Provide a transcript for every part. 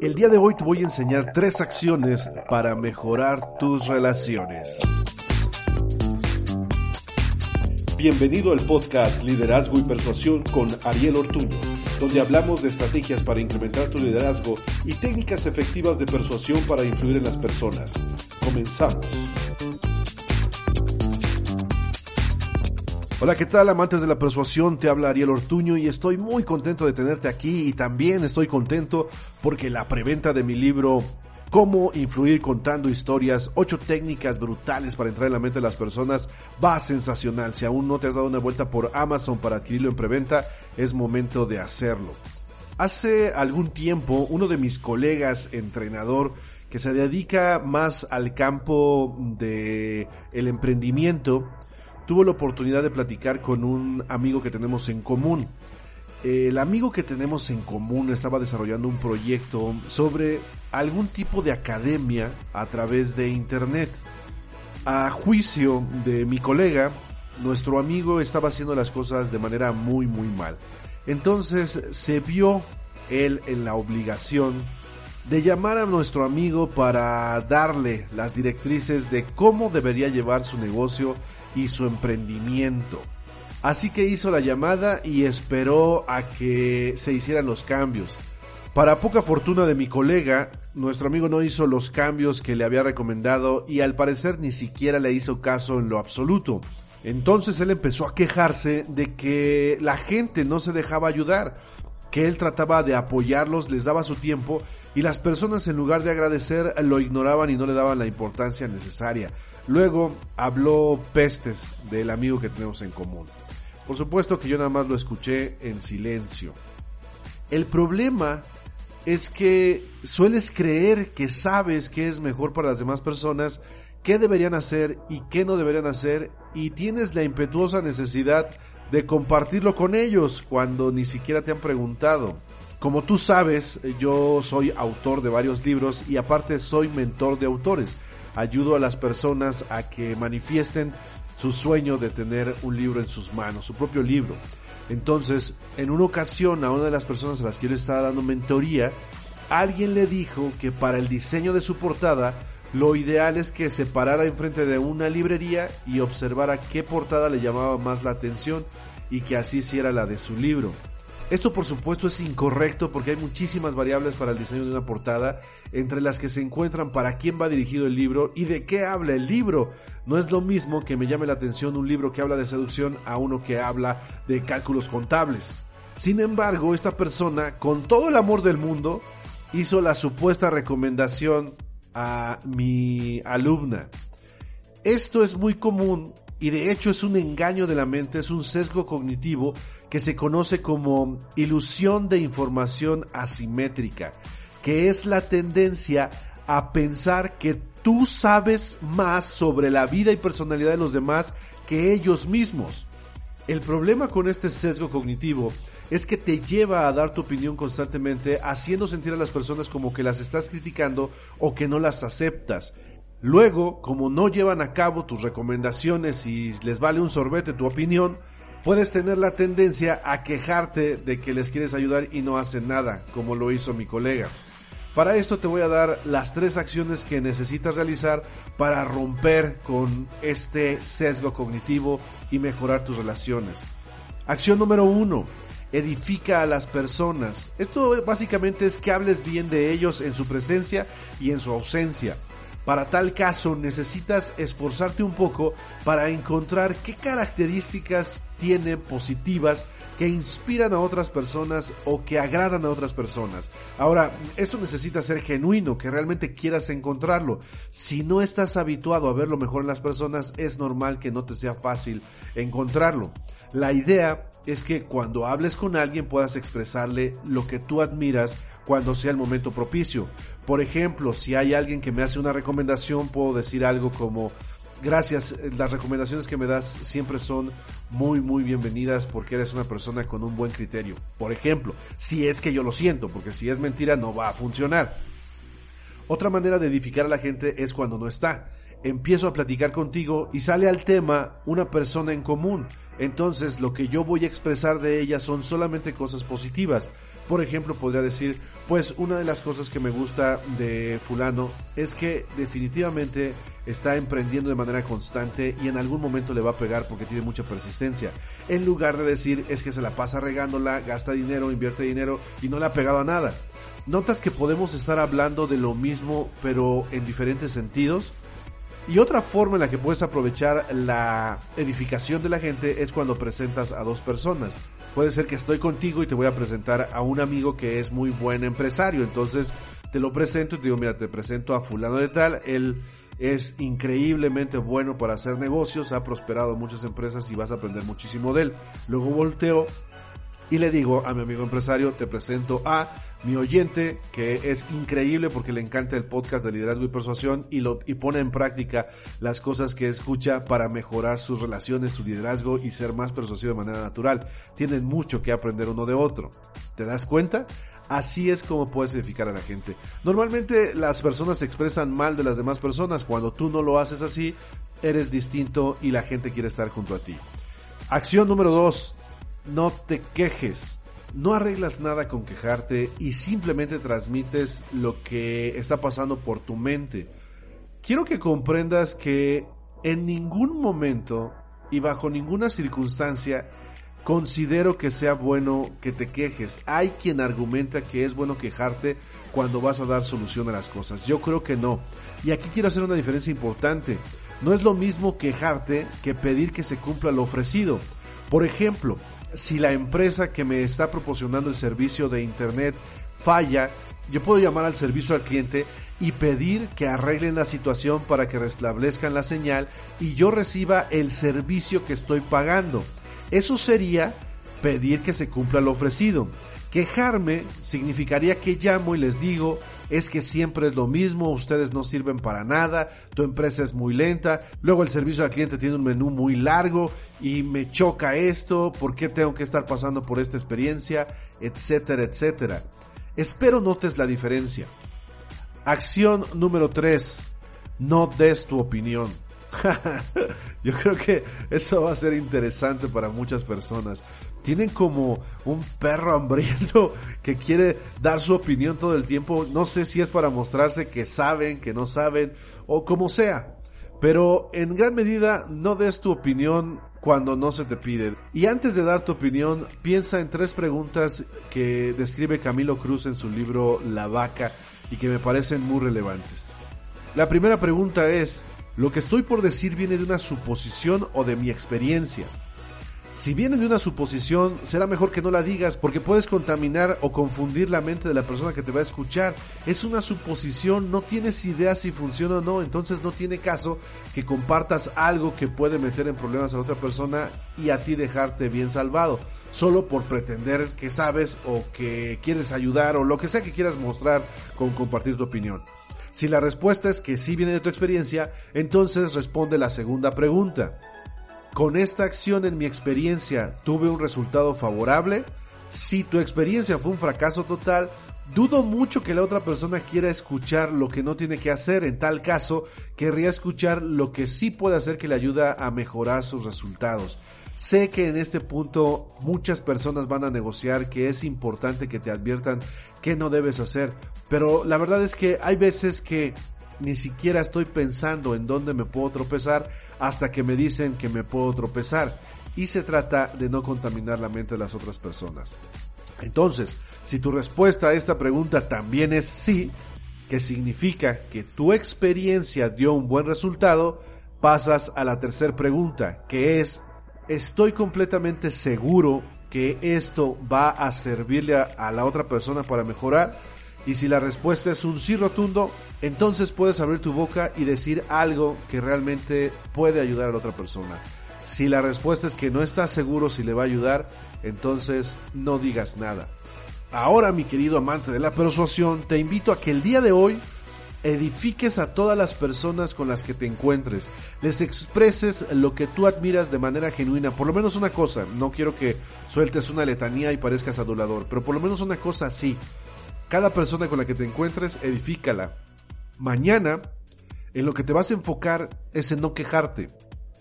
El día de hoy te voy a enseñar tres acciones para mejorar tus relaciones. Bienvenido al podcast Liderazgo y Persuasión con Ariel Ortuño, donde hablamos de estrategias para incrementar tu liderazgo y técnicas efectivas de persuasión para influir en las personas. Comenzamos. Hola, ¿qué tal amantes de la persuasión? Te habla Ariel Ortuño y estoy muy contento de tenerte aquí y también estoy contento porque la preventa de mi libro Cómo influir contando historias, ocho técnicas brutales para entrar en la mente de las personas, va sensacional. Si aún no te has dado una vuelta por Amazon para adquirirlo en preventa, es momento de hacerlo. Hace algún tiempo, uno de mis colegas entrenador que se dedica más al campo de el emprendimiento, tuvo la oportunidad de platicar con un amigo que tenemos en común. El amigo que tenemos en común estaba desarrollando un proyecto sobre algún tipo de academia a través de Internet. A juicio de mi colega, nuestro amigo estaba haciendo las cosas de manera muy muy mal. Entonces se vio él en la obligación de llamar a nuestro amigo para darle las directrices de cómo debería llevar su negocio y su emprendimiento. Así que hizo la llamada y esperó a que se hicieran los cambios. Para poca fortuna de mi colega, nuestro amigo no hizo los cambios que le había recomendado y al parecer ni siquiera le hizo caso en lo absoluto. Entonces él empezó a quejarse de que la gente no se dejaba ayudar, que él trataba de apoyarlos, les daba su tiempo y las personas en lugar de agradecer lo ignoraban y no le daban la importancia necesaria. Luego habló pestes del amigo que tenemos en común. Por supuesto que yo nada más lo escuché en silencio. El problema es que sueles creer que sabes qué es mejor para las demás personas, qué deberían hacer y qué no deberían hacer y tienes la impetuosa necesidad de compartirlo con ellos cuando ni siquiera te han preguntado. Como tú sabes, yo soy autor de varios libros y aparte soy mentor de autores ayudo a las personas a que manifiesten su sueño de tener un libro en sus manos, su propio libro. Entonces, en una ocasión a una de las personas a las que yo le estaba dando mentoría, alguien le dijo que para el diseño de su portada, lo ideal es que se parara enfrente de una librería y observara qué portada le llamaba más la atención y que así hiciera la de su libro. Esto por supuesto es incorrecto porque hay muchísimas variables para el diseño de una portada, entre las que se encuentran para quién va dirigido el libro y de qué habla el libro. No es lo mismo que me llame la atención un libro que habla de seducción a uno que habla de cálculos contables. Sin embargo, esta persona, con todo el amor del mundo, hizo la supuesta recomendación a mi alumna. Esto es muy común y de hecho es un engaño de la mente, es un sesgo cognitivo que se conoce como ilusión de información asimétrica, que es la tendencia a pensar que tú sabes más sobre la vida y personalidad de los demás que ellos mismos. El problema con este sesgo cognitivo es que te lleva a dar tu opinión constantemente, haciendo sentir a las personas como que las estás criticando o que no las aceptas. Luego, como no llevan a cabo tus recomendaciones y les vale un sorbete tu opinión, puedes tener la tendencia a quejarte de que les quieres ayudar y no hacen nada, como lo hizo mi colega. Para esto te voy a dar las tres acciones que necesitas realizar para romper con este sesgo cognitivo y mejorar tus relaciones. Acción número uno, edifica a las personas. Esto básicamente es que hables bien de ellos en su presencia y en su ausencia. Para tal caso necesitas esforzarte un poco para encontrar qué características tiene positivas que inspiran a otras personas o que agradan a otras personas. Ahora, eso necesita ser genuino, que realmente quieras encontrarlo. Si no estás habituado a ver lo mejor en las personas, es normal que no te sea fácil encontrarlo. La idea es que cuando hables con alguien puedas expresarle lo que tú admiras cuando sea el momento propicio. Por ejemplo, si hay alguien que me hace una recomendación, puedo decir algo como, gracias, las recomendaciones que me das siempre son muy, muy bienvenidas porque eres una persona con un buen criterio. Por ejemplo, si es que yo lo siento, porque si es mentira no va a funcionar. Otra manera de edificar a la gente es cuando no está. Empiezo a platicar contigo y sale al tema una persona en común. Entonces lo que yo voy a expresar de ella son solamente cosas positivas Por ejemplo, podría decir, pues una de las cosas que me gusta de fulano es que definitivamente está emprendiendo de manera constante y en algún momento le va a pegar porque tiene mucha persistencia. En lugar de decir es que se la pasa regándola, gasta dinero, invierte dinero y no le ha pegado a nada. ¿Notas que podemos estar hablando de lo mismo pero en diferentes sentidos? Y otra forma en la que puedes aprovechar la edificación de la gente es cuando presentas a dos personas. Puede ser que estoy contigo y te voy a presentar a un amigo que es muy buen empresario. Entonces te lo presento y te digo, mira, te presento a fulano de tal. Él es increíblemente bueno para hacer negocios, ha prosperado muchas empresas y vas a aprender muchísimo de él. Luego volteo y le digo a mi amigo empresario, te presento a mi oyente, que es increíble porque le encanta el podcast de liderazgo y persuasión y, lo, y pone en práctica las cosas que escucha para mejorar sus relaciones, su liderazgo y ser más persuasivo de manera natural. Tienen mucho que aprender uno de otro. ¿Te das cuenta? Así es como puedes edificar a la gente. Normalmente las personas se expresan mal de las demás personas. Cuando tú no lo haces así, eres distinto y la gente quiere estar junto a ti. Acción número 2 no te quejes. No arreglas nada con quejarte y simplemente transmites lo que está pasando por tu mente. Quiero que comprendas que en ningún momento y bajo ninguna circunstancia considero que sea bueno que te quejes. Hay quien argumenta que es bueno quejarte cuando vas a dar solución a las cosas. Yo creo que no. Y aquí quiero hacer una diferencia importante. No es lo mismo quejarte que pedir que se cumpla lo ofrecido. Por ejemplo, si la empresa que me está proporcionando el servicio de internet falla, yo puedo llamar al servicio al cliente y pedir que arreglen la situación para que restablezcan la señal y yo reciba el servicio que estoy pagando. Eso sería pedir que se cumpla lo ofrecido. Quejarme significaría que llamo y les digo, es que siempre es lo mismo, ustedes no sirven para nada, tu empresa es muy lenta, luego el servicio al cliente tiene un menú muy largo y me choca esto, ¿por qué tengo que estar pasando por esta experiencia? Etcétera, etcétera. Espero notes la diferencia. Acción número 3. No des tu opinión. Yo creo que eso va a ser interesante para muchas personas. Tienen como un perro hambriento que quiere dar su opinión todo el tiempo. No sé si es para mostrarse que saben, que no saben o como sea. Pero en gran medida no des tu opinión cuando no se te pide. Y antes de dar tu opinión, piensa en tres preguntas que describe Camilo Cruz en su libro La vaca y que me parecen muy relevantes. La primera pregunta es, lo que estoy por decir viene de una suposición o de mi experiencia. Si viene de una suposición, será mejor que no la digas porque puedes contaminar o confundir la mente de la persona que te va a escuchar. Es una suposición, no tienes idea si funciona o no, entonces no tiene caso que compartas algo que puede meter en problemas a otra persona y a ti dejarte bien salvado, solo por pretender que sabes o que quieres ayudar o lo que sea que quieras mostrar con compartir tu opinión. Si la respuesta es que sí viene de tu experiencia, entonces responde la segunda pregunta. ¿Con esta acción en mi experiencia tuve un resultado favorable? Si tu experiencia fue un fracaso total, dudo mucho que la otra persona quiera escuchar lo que no tiene que hacer. En tal caso, querría escuchar lo que sí puede hacer que le ayuda a mejorar sus resultados. Sé que en este punto muchas personas van a negociar que es importante que te adviertan qué no debes hacer, pero la verdad es que hay veces que ni siquiera estoy pensando en dónde me puedo tropezar hasta que me dicen que me puedo tropezar. Y se trata de no contaminar la mente de las otras personas. Entonces, si tu respuesta a esta pregunta también es sí, que significa que tu experiencia dio un buen resultado, pasas a la tercera pregunta, que es estoy completamente seguro que esto va a servirle a, la otra persona para mejorar. Y si la respuesta es un sí rotundo, entonces puedes abrir tu boca y decir algo que realmente puede ayudar a la otra persona. Si la respuesta es que no estás seguro si le va a ayudar, entonces no digas nada. Ahora, mi querido amante de la persuasión, te invito a que el día de hoy edifiques a todas las personas con las que te encuentres, les expreses lo que tú admiras de manera genuina, por lo menos una cosa, no quiero que sueltes una letanía y parezcas adulador, pero por lo menos una cosa sí, cada persona con la que te encuentres, edifícala. Mañana, en lo que te vas a enfocar es en no quejarte,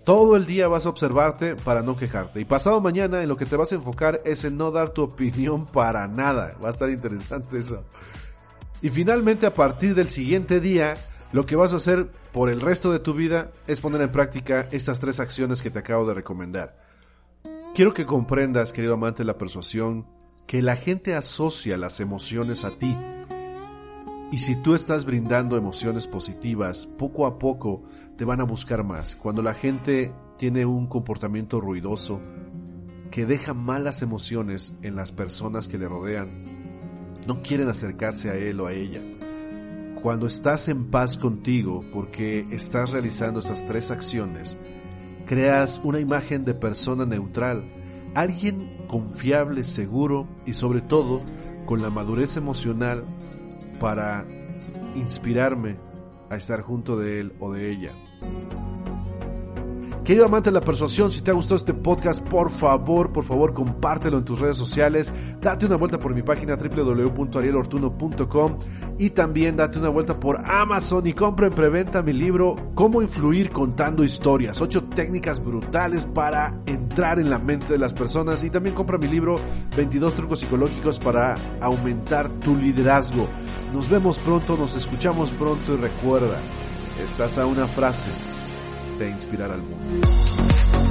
Todo el día vas a observarte para no quejarte. Y pasado mañana en lo que te vas a enfocar es en no dar tu opinión para nada. Va a estar interesante eso. Y finalmente a partir del siguiente día, lo que vas a hacer por el resto de tu vida es poner en práctica estas tres acciones que te acabo de recomendar. Quiero que comprendas, querido amante de la persuasión, que la gente asocia las emociones a ti. Y si tú estás brindando emociones positivas, poco a poco te van a buscar más. Cuando la gente tiene un comportamiento ruidoso que deja malas emociones en las personas que le rodean, no quieren acercarse a él o a ella. Cuando estás en paz contigo porque estás realizando estas tres acciones, creas una imagen de persona neutral, alguien confiable, seguro y sobre todo con la madurez emocional para inspirarme a estar junto de él o de ella. Querido amante de la persuasión, si te ha gustado este podcast, por favor, por favor, compártelo en tus redes sociales. Date una vuelta por mi página www.arielortuno.com y también date una vuelta por Amazon y compra en preventa mi libro Cómo influir contando historias. Ocho técnicas brutales para entrar en la mente de las personas. Y también compra mi libro 22 trucos psicológicos para aumentar tu liderazgo. Nos vemos pronto, nos escuchamos pronto y recuerda, estás a una frase de inspirar al mundo.